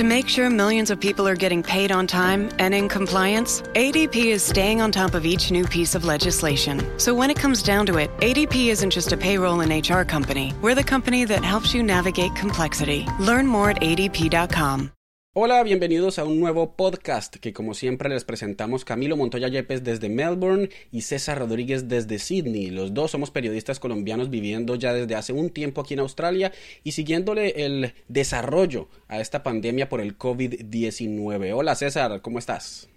To make sure millions of people are getting paid on time and in compliance, ADP is staying on top of each new piece of legislation. So when it comes down to it, ADP isn't just a payroll and HR company. We're the company that helps you navigate complexity. Learn more at adp.com. Hola, bienvenidos a un nuevo podcast que como siempre les presentamos Camilo Montoya Yepes desde Melbourne y César Rodríguez desde Sydney. Los dos somos periodistas colombianos viviendo ya desde hace un tiempo aquí en Australia y siguiéndole el desarrollo a esta pandemia por el COVID-19. Hola César, ¿cómo estás?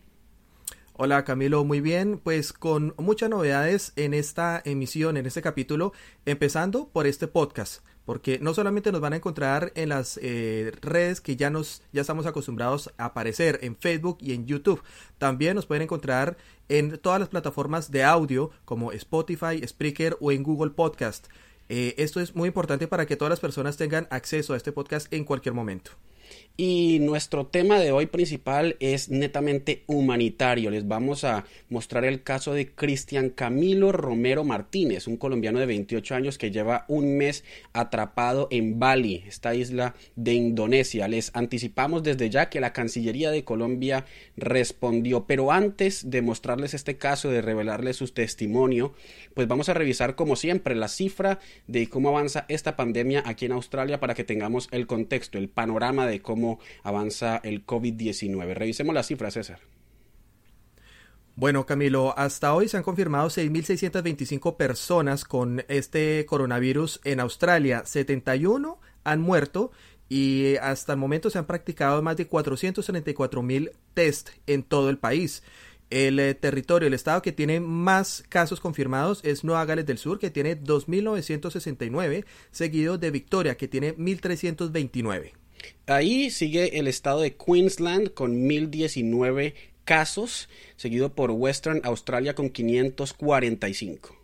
Hola Camilo, muy bien, pues con muchas novedades en esta emisión, en este capítulo, empezando por este podcast porque no solamente nos van a encontrar en las eh, redes que ya nos ya estamos acostumbrados a aparecer en Facebook y en YouTube, también nos pueden encontrar en todas las plataformas de audio como Spotify, Spreaker o en Google Podcast. Eh, esto es muy importante para que todas las personas tengan acceso a este podcast en cualquier momento. Y nuestro tema de hoy principal es netamente humanitario. Les vamos a mostrar el caso de Cristian Camilo Romero Martínez, un colombiano de 28 años que lleva un mes atrapado en Bali, esta isla de Indonesia. Les anticipamos desde ya que la Cancillería de Colombia respondió, pero antes de mostrarles este caso, de revelarles su testimonio, pues vamos a revisar como siempre la cifra de cómo avanza esta pandemia aquí en Australia para que tengamos el contexto, el panorama de cómo avanza el COVID-19. Revisemos las cifras, César. Bueno, Camilo, hasta hoy se han confirmado 6.625 personas con este coronavirus en Australia. 71 han muerto y hasta el momento se han practicado más de 434.000 test en todo el país. El eh, territorio, el estado que tiene más casos confirmados es Nueva Gales del Sur, que tiene 2.969, seguido de Victoria, que tiene 1.329. Ahí sigue el estado de Queensland con 1019 casos, seguido por Western Australia con 545.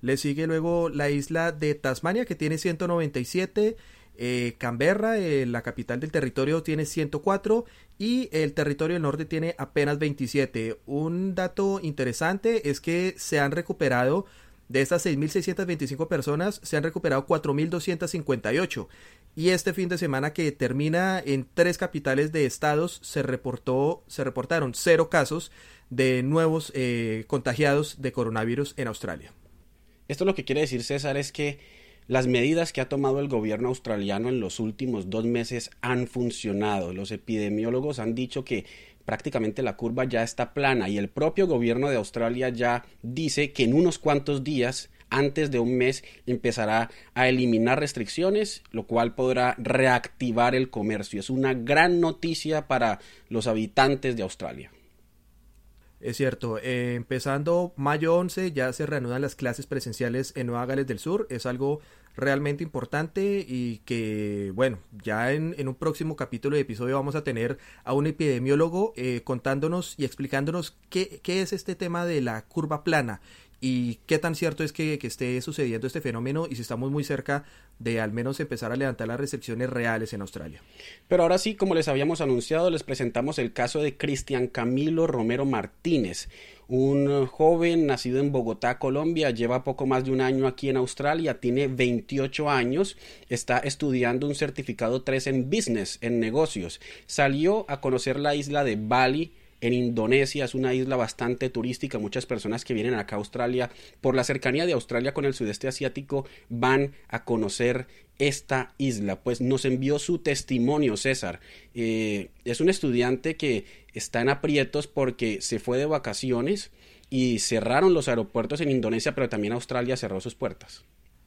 Le sigue luego la isla de Tasmania que tiene 197, eh, Canberra, eh, la capital del territorio, tiene 104 y el territorio del norte tiene apenas 27. Un dato interesante es que se han recuperado de estas 6.625 personas se han recuperado 4.258 y este fin de semana que termina en tres capitales de estados se reportó se reportaron cero casos de nuevos eh, contagiados de coronavirus en Australia. Esto lo que quiere decir César es que las medidas que ha tomado el gobierno australiano en los últimos dos meses han funcionado. Los epidemiólogos han dicho que prácticamente la curva ya está plana y el propio gobierno de Australia ya dice que en unos cuantos días antes de un mes empezará a eliminar restricciones, lo cual podrá reactivar el comercio. Es una gran noticia para los habitantes de Australia. Es cierto, eh, empezando mayo 11 ya se reanudan las clases presenciales en Nueva Gales del Sur, es algo realmente importante y que, bueno, ya en, un próximo capítulo de episodio vamos a tener a un epidemiólogo eh, contándonos y explicándonos qué, qué es este tema de la curva plana y qué tan cierto es que, que, esté sucediendo este fenómeno y si estamos muy cerca de al menos empezar a levantar las recepciones reales en Australia. Pero ahora sí, como les habíamos anunciado, les presentamos el caso de Cristian Camilo Romero Martínez, un joven nacido en Bogotá, Colombia, lleva poco más de un año aquí en Australia, tiene 28 años, está estudiando un certificado 3 en business, en negocios. Salió a conocer la isla de Bali, en Indonesia es una isla bastante turística. Muchas personas que vienen acá a Australia, por la cercanía de Australia con el sudeste asiático, van a conocer esta isla. Pues nos envió su testimonio, César. Eh, es un estudiante que está en aprietos porque se fue de vacaciones y cerraron los aeropuertos en Indonesia, pero también Australia cerró sus puertas.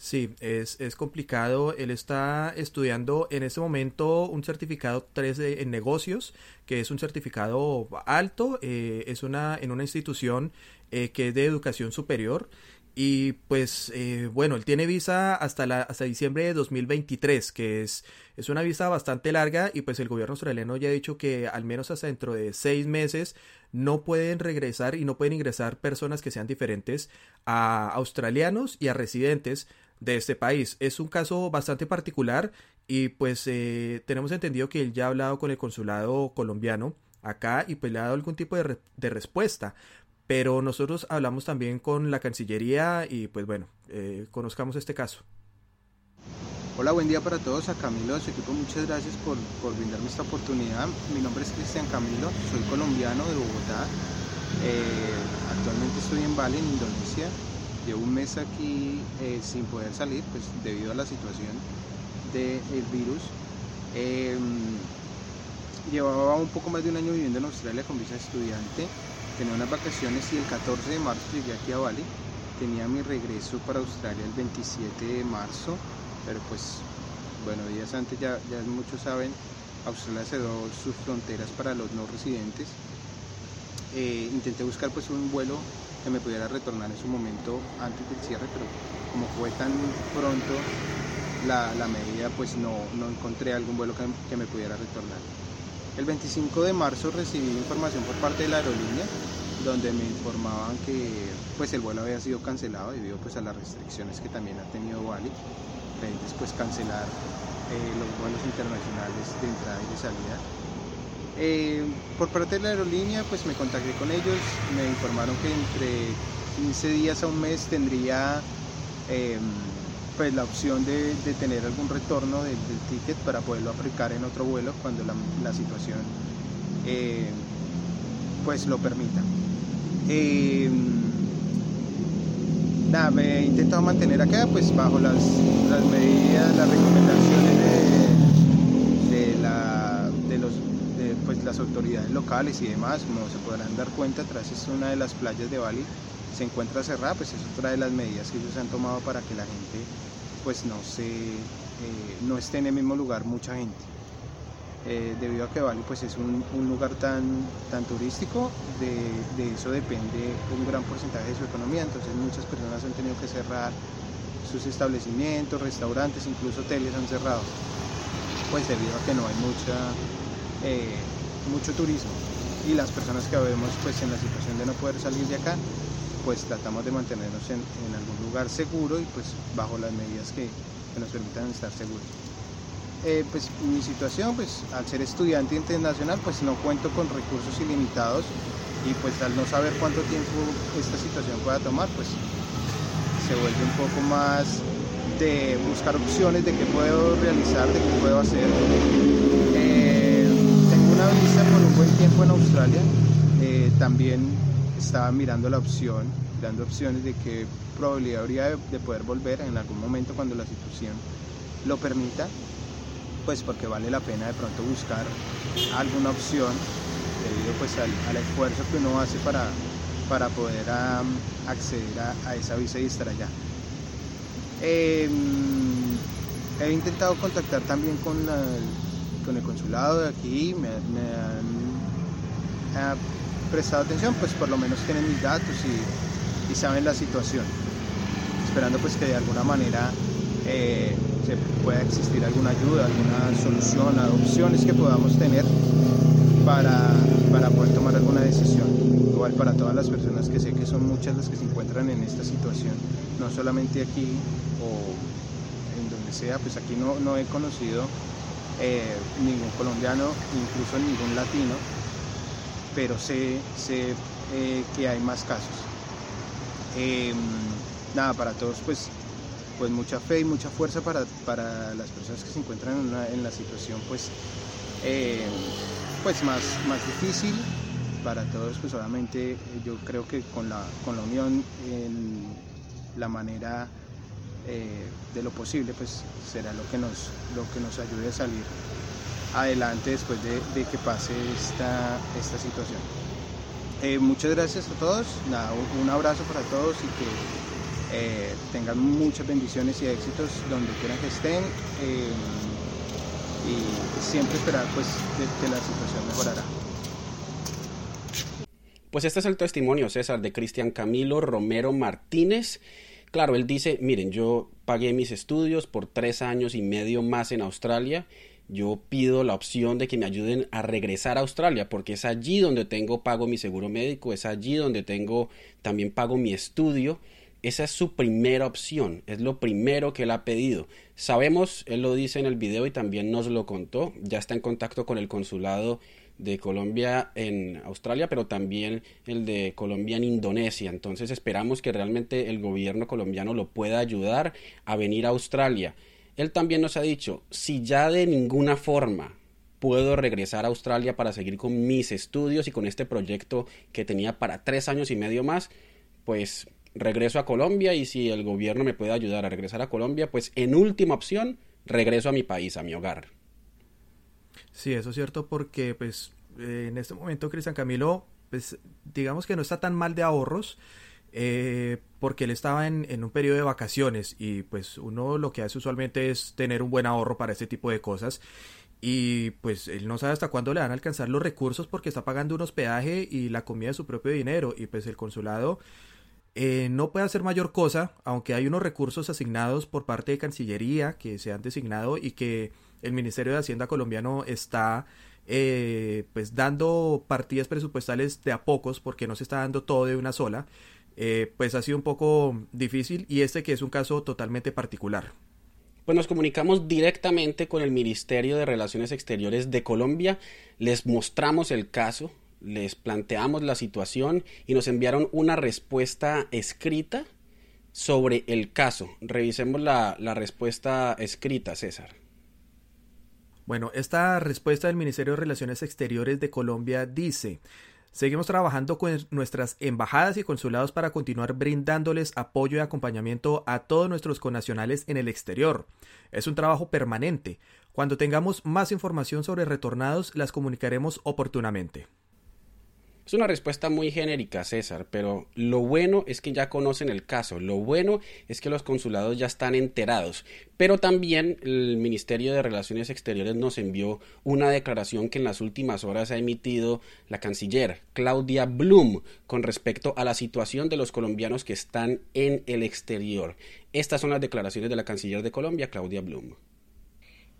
Sí, es, es, complicado. Él está estudiando en este momento un certificado 3 en negocios, que es un certificado alto, eh, es una, en una institución eh, que es de educación superior Y pues eh, bueno, él tiene visa hasta, la, hasta diciembre de 2023, que es, es una visa bastante larga y pues el gobierno australiano ya ha dicho que al menos hasta dentro de seis meses no pueden regresar y no pueden ingresar personas que sean diferentes a australianos y a residentes de este país. Es un caso bastante particular y pues eh, tenemos entendido que él ya ha hablado con el consulado colombiano acá y pues le ha dado algún tipo de, de respuesta pero nosotros hablamos también con la Cancillería y pues bueno, eh, conozcamos este caso. Hola, buen día para todos. A Camilo de su equipo, muchas gracias por, por brindarme esta oportunidad. Mi nombre es Cristian Camilo, soy colombiano de Bogotá. Eh, actualmente estoy en Bali, en Indonesia. Llevo un mes aquí eh, sin poder salir, pues debido a la situación del virus. Em, llevaba un poco más de un año viviendo en Australia con visa de estudiante tenía unas vacaciones y el 14 de marzo llegué aquí a Bali. Tenía mi regreso para Australia el 27 de marzo, pero pues, bueno, días antes ya, ya muchos saben, Australia cerró sus fronteras para los no residentes. Eh, intenté buscar pues un vuelo que me pudiera retornar en su momento antes del cierre, pero como fue tan pronto la, medida, pues no, no, encontré algún vuelo que, que me pudiera retornar. El 25 de marzo recibí información por parte de la aerolínea donde me informaban que pues el vuelo había sido cancelado debido pues a las restricciones que también ha tenido Bali, referentes pues cancelar eh, los vuelos internacionales de entrada y de salida. Eh, por parte de la aerolínea pues me contacté con ellos, me informaron que entre 15 días a un mes tendría em, pues la opción de, tener algún retorno del, ticket para poderlo aplicar en otro vuelo cuando la, situación eh, pues lo permita. Eh, nada, me he intentado mantener acá pues bajo las, medidas, las recomendaciones de, la, de, pues, las autoridades locales y demás, como se podrán dar cuenta, tras es una de las playas de Bali, se encuentra cerrada, pues es otra de las medidas que ellos han tomado para que la gente pues no se eh, no esté en el mismo lugar mucha gente. Eh, debido a que Bali pues es un, lugar tan, tan turístico, de, eso depende un gran porcentaje de su economía, entonces muchas personas han tenido que cerrar sus establecimientos, restaurantes, incluso hoteles han cerrado, pues debido a que no hay mucha, eh, mucho turismo y las personas que vemos pues en la situación de no poder salir de acá, pues tratamos de mantenernos en, algún lugar seguro y pues bajo las medidas que nos permitan estar seguros. Eh, pues mi situación, pues al ser estudiante internacional, pues no cuento con recursos ilimitados y pues al no saber cuánto tiempo esta situación pueda tomar, pues se vuelve un poco más de buscar opciones de qué puedo realizar, de qué puedo hacer. Eh, una visa por un buen tiempo en Australia, eh, también estaba mirando la opción, dando opciones de qué probabilidad habría de poder volver en algún momento cuando la situación lo permita pues porque vale la pena de pronto buscar alguna opción debido pues al, esfuerzo que uno hace para, para poder acceder a, esa visa y estar allá. Em, he intentado contactar también con, con el consulado de aquí, me, han prestado atención, pues por lo menos tienen mis datos y, saben la situación, esperando pues que de alguna manera eh, se pueda existir alguna ayuda, alguna solución, opciones que podamos tener para, para poder tomar alguna decisión. Igual para todas las personas que sé que son muchas las que se encuentran en esta situación, no solamente aquí o en donde sea, pues aquí no, no he conocido eh, ningún colombiano, incluso ningún latino, pero sé, sé eh, que hay más casos. Em, nada, para todos pues pues mucha fe y mucha fuerza para, las personas que se encuentran en, la situación pues, eh, pues más, más difícil para todos pues obviamente yo creo que con la, con la unión en la manera eh, de lo posible pues será lo que nos, lo que nos ayude a salir adelante después de, que pase esta, esta situación. Eh, muchas gracias a todos, un abrazo para todos y que eh, tengan muchas bendiciones y éxitos donde quieran que estén y siempre esperar pues que, la situación mejorará. Pues este es el testimonio, César, de Cristian Camilo Romero Martínez. Claro, él dice, miren, yo pagué mis estudios por tres años y medio más en Australia. Yo pido la opción de que me ayuden a regresar a Australia, porque es allí donde tengo pago mi seguro médico, es allí donde tengo también pago mi estudio. Esa es su primera opción, es lo primero que él ha pedido. Sabemos, él lo dice en el video y también nos lo contó, ya está en contacto con el consulado de Colombia en Australia, pero también el de Colombia en Indonesia. Entonces esperamos que realmente el gobierno colombiano lo pueda ayudar a venir a Australia. Él también nos ha dicho, si ya de ninguna forma puedo regresar a Australia para seguir con mis estudios y con este proyecto que tenía para tres años y medio más, pues regreso a Colombia y si el gobierno me puede ayudar a regresar a Colombia, pues en última opción regreso a mi país, a mi hogar. Sí, eso es cierto porque pues eh, en este momento Cristian Camilo pues digamos que no está tan mal de ahorros eh, porque él estaba en, en, un periodo de vacaciones y pues uno lo que hace usualmente es tener un buen ahorro para este tipo de cosas y pues él no sabe hasta cuándo le van a alcanzar los recursos porque está pagando un hospedaje y la comida de su propio dinero y pues el consulado eh, no puede hacer mayor cosa aunque hay unos recursos asignados por parte de Cancillería que se han designado y que el Ministerio de Hacienda colombiano está eh, pues dando partidas presupuestales de a pocos porque no se está dando todo de una sola, eh, pues ha sido un poco difícil y este que es un caso totalmente particular. Pues nos comunicamos directamente con el Ministerio de Relaciones Exteriores de Colombia, les mostramos el caso, les planteamos la situación y nos enviaron una respuesta escrita sobre el caso. Revisemos la, la respuesta escrita, César. Bueno, esta respuesta del Ministerio de Relaciones Exteriores de Colombia dice, Seguimos trabajando con nuestras embajadas y consulados para continuar brindándoles apoyo y acompañamiento a todos nuestros connacionales en el exterior. Es un trabajo permanente. Cuando tengamos más información sobre retornados, las comunicaremos oportunamente. Es una respuesta muy genérica, César, pero lo bueno es que ya conocen el caso, lo bueno es que los consulados ya están enterados, pero también el Ministerio de Relaciones Exteriores nos envió una declaración que en las últimas horas ha emitido la canciller Claudia Blum con respecto a la situación de los colombianos que están en el exterior. Estas son las declaraciones de la canciller de Colombia, Claudia Blum.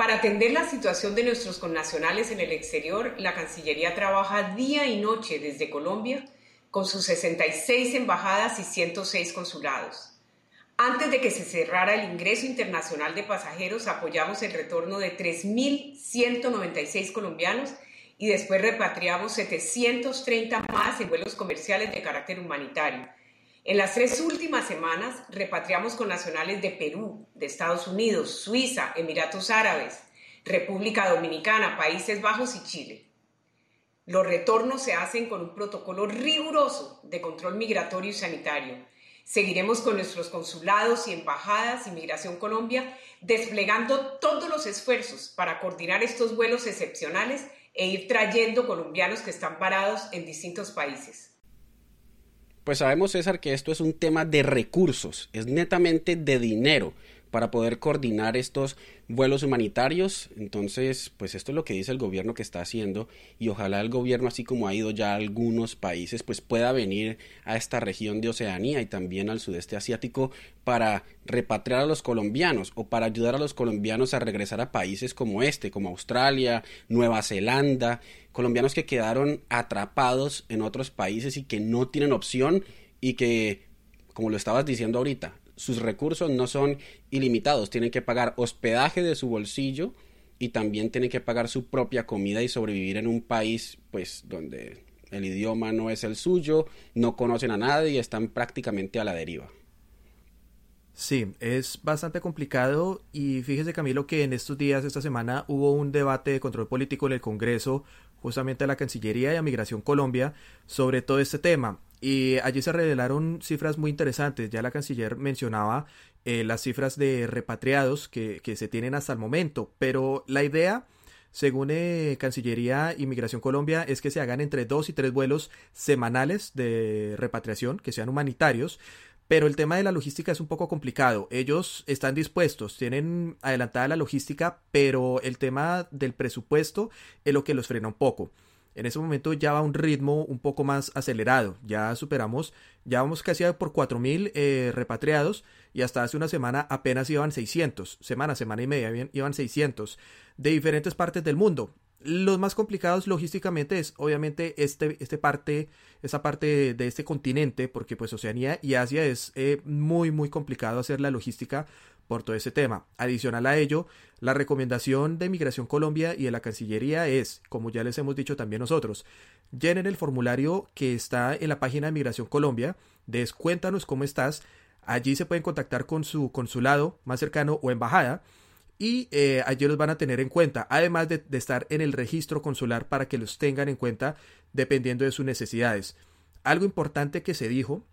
Para atender la situación de nuestros connacionales en el exterior, la Cancillería trabaja día y noche desde Colombia con sus 66 embajadas y 106 consulados. Antes de que se cerrara el ingreso internacional de pasajeros, apoyamos el retorno de 3.196 colombianos y después repatriamos 730 más en vuelos comerciales de carácter humanitario en las tres últimas semanas repatriamos con nacionales de Perú, de Estados Unidos, Suiza, Emiratos Árabes, República Dominicana, Países Bajos y Chile. Los retornos se hacen con un protocolo riguroso de control migratorio y sanitario. Seguiremos con nuestros consulados y embajadas Inmigración Colombia desplegando todos los esfuerzos para coordinar estos vuelos excepcionales e ir trayendo colombianos que están parados en distintos países. Pues sabemos, César, que esto es un tema de recursos, es netamente de dinero para poder coordinar estos vuelos humanitarios. Entonces, pues esto es lo que dice el gobierno que está haciendo y ojalá el gobierno, así como ha ido ya a algunos países, pues pueda venir a esta región de Oceanía y también al sudeste asiático para repatriar a los colombianos o para ayudar a los colombianos a regresar a países como este, como Australia, Nueva Zelanda, colombianos que quedaron atrapados en otros países y que no tienen opción y que, como lo estabas diciendo ahorita, sus recursos no son ilimitados, tienen que pagar hospedaje de su bolsillo y también tienen que pagar su propia comida y sobrevivir en un país pues donde el idioma no es el suyo, no conocen a nadie y están prácticamente a la deriva. Sí, es bastante complicado y fíjese Camilo que en estos días, esta semana, hubo un debate de control político en el Congreso, justamente a la Cancillería y a Migración Colombia, sobre todo este tema. Y allí se revelaron cifras muy interesantes. Ya la canciller mencionaba eh, las cifras de repatriados que, que, se tienen hasta el momento. Pero la idea, según eh, Cancillería y Migración Colombia, es que se hagan entre dos y tres vuelos semanales de repatriación, que sean humanitarios. Pero el tema de la logística es un poco complicado. Ellos están dispuestos, tienen adelantada la logística, pero el tema del presupuesto es lo que los frena un poco. en ese momento ya va a un ritmo un poco más acelerado. Ya superamos, ya vamos casi a por 4.000 eh, repatriados y hasta hace una semana apenas iban 600. Semana, semana y media iban 600 de diferentes partes del mundo. Los más complicados logísticamente es obviamente este, este parte, esa parte de este continente, porque pues Oceanía y Asia es eh, muy muy complicado hacer la logística por todo ese tema. Adicional a ello, la recomendación de Migración Colombia y de la Cancillería es, como ya les hemos dicho también nosotros, llenen el formulario que está en la página de Migración Colombia, descuéntanos cómo estás, allí se pueden contactar con su consulado más cercano o embajada y eh, allí los van a tener en cuenta, además de, estar en el registro consular para que los tengan en cuenta dependiendo de sus necesidades. Algo importante que se dijo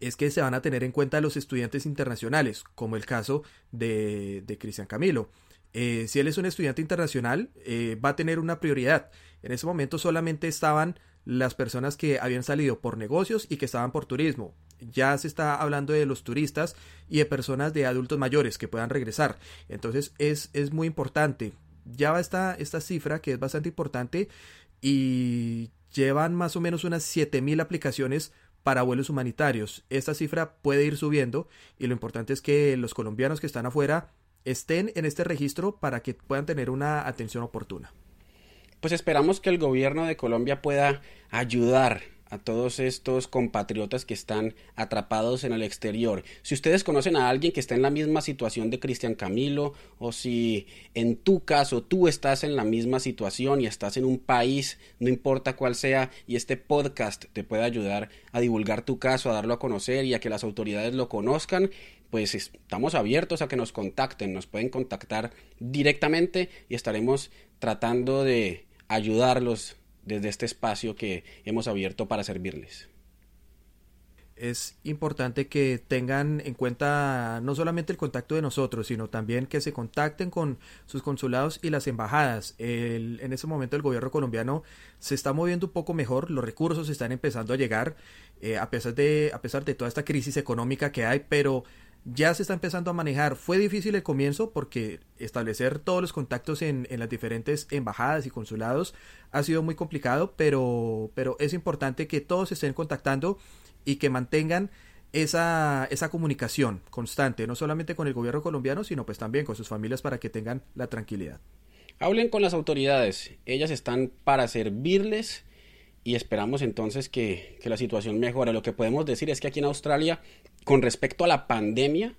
es que se van a tener en cuenta los estudiantes internacionales, como el caso de, de Cristian Camilo. Eh, si él es un estudiante internacional, eh, va a tener una prioridad. En ese momento solamente estaban las personas que habían salido por negocios y que estaban por turismo. Ya se está hablando de los turistas y de personas de adultos mayores que puedan regresar. Entonces es, es muy importante. Ya va esta, esta cifra que es bastante importante y llevan más o menos unas 7000 aplicaciones para vuelos humanitarios. Esta cifra puede ir subiendo y lo importante es que los colombianos que están afuera estén en este registro para que puedan tener una atención oportuna. Pues esperamos que el gobierno de Colombia pueda ayudar a todos estos compatriotas que están atrapados en el exterior. Si ustedes conocen a alguien que está en la misma situación de Cristian Camilo o si en tu caso tú estás en la misma situación y estás en un país, no importa cuál sea, y este podcast te puede ayudar a divulgar tu caso, a darlo a conocer y a que las autoridades lo conozcan, pues estamos abiertos a que nos contacten, nos pueden contactar directamente y estaremos tratando de ayudarlos desde este espacio que hemos abierto para servirles. Es importante que tengan en cuenta no solamente el contacto de nosotros, sino también que se contacten con sus consulados y las embajadas. en ese momento el gobierno colombiano se está moviendo un poco mejor, los recursos están empezando a llegar, eh, a, pesar de, a pesar de toda esta crisis económica que hay, pero ya se está empezando a manejar. Fue difícil el comienzo porque establecer todos los contactos en, las diferentes embajadas y consulados ha sido muy complicado, pero, pero es importante que todos estén contactando y que mantengan esa, esa comunicación constante, no solamente con el gobierno colombiano, sino pues también con sus familias para que tengan la tranquilidad. Hablen con las autoridades, ellas están para servirles y esperamos entonces que, que la situación mejore. Lo que podemos decir es que aquí en Australia con respecto a la pandemia,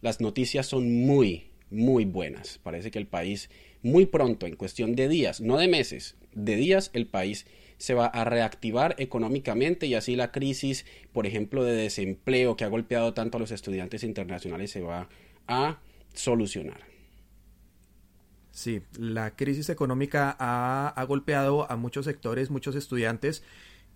las noticias son muy, muy buenas. Parece que el país muy pronto, en cuestión de días, no de meses, de días, el país se va a reactivar económicamente y así la crisis, por ejemplo, de desempleo que ha golpeado tanto a los estudiantes internacionales se va a solucionar. Sí, la crisis económica ha, ha golpeado a muchos sectores, muchos estudiantes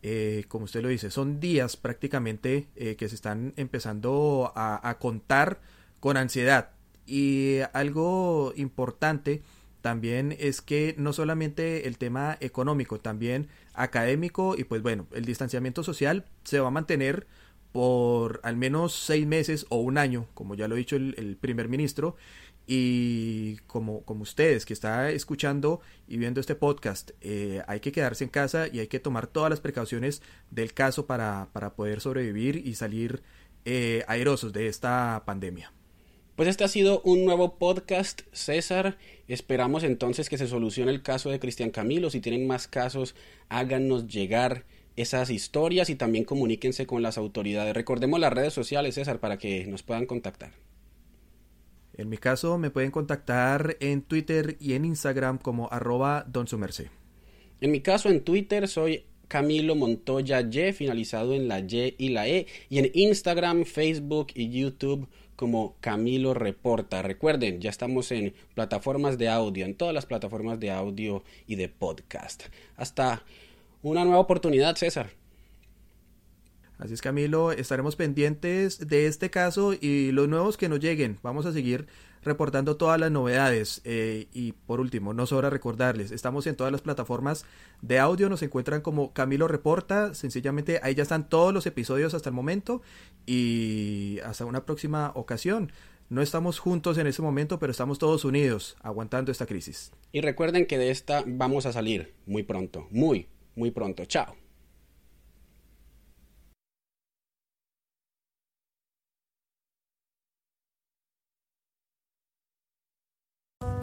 eh, como usted lo dice, son días prácticamente eh, que se están empezando a, contar con ansiedad. Y algo importante también es que no solamente el tema económico, también académico y pues bueno, el distanciamiento social se va a mantener por al menos seis meses o un año, como ya lo ha dicho el primer ministro, y como, como ustedes que está escuchando y viendo este podcast, eh, hay que quedarse en casa y hay que tomar todas las precauciones del caso para, para poder sobrevivir y salir eh, de esta pandemia. Pues este ha sido un nuevo podcast, César. Esperamos entonces que se solucione el caso de Cristian Camilo. Si tienen más casos, háganos llegar esas historias y también comuníquense con las autoridades. Recordemos las redes sociales, César, para que nos puedan contactar. En mi caso me pueden contactar en Twitter y en Instagram como arroba don En mi caso en Twitter soy Camilo Montoya Y, finalizado en la Y y la E, y en Instagram, Facebook y YouTube como Camilo Reporta. Recuerden, ya estamos en plataformas de audio, en todas las plataformas de audio y de podcast. Hasta una nueva oportunidad, César. Así es Camilo, estaremos pendientes de este caso y los nuevos que nos lleguen. Vamos a seguir reportando todas las novedades. Eh, y por último, no sobra recordarles, estamos en todas las plataformas de audio, nos encuentran como Camilo Reporta, sencillamente ahí ya están todos los episodios hasta el momento y hasta una próxima ocasión. No estamos juntos en ese momento, pero estamos todos unidos, aguantando esta crisis. Y recuerden que de esta vamos a salir muy pronto, muy, muy pronto. Chao.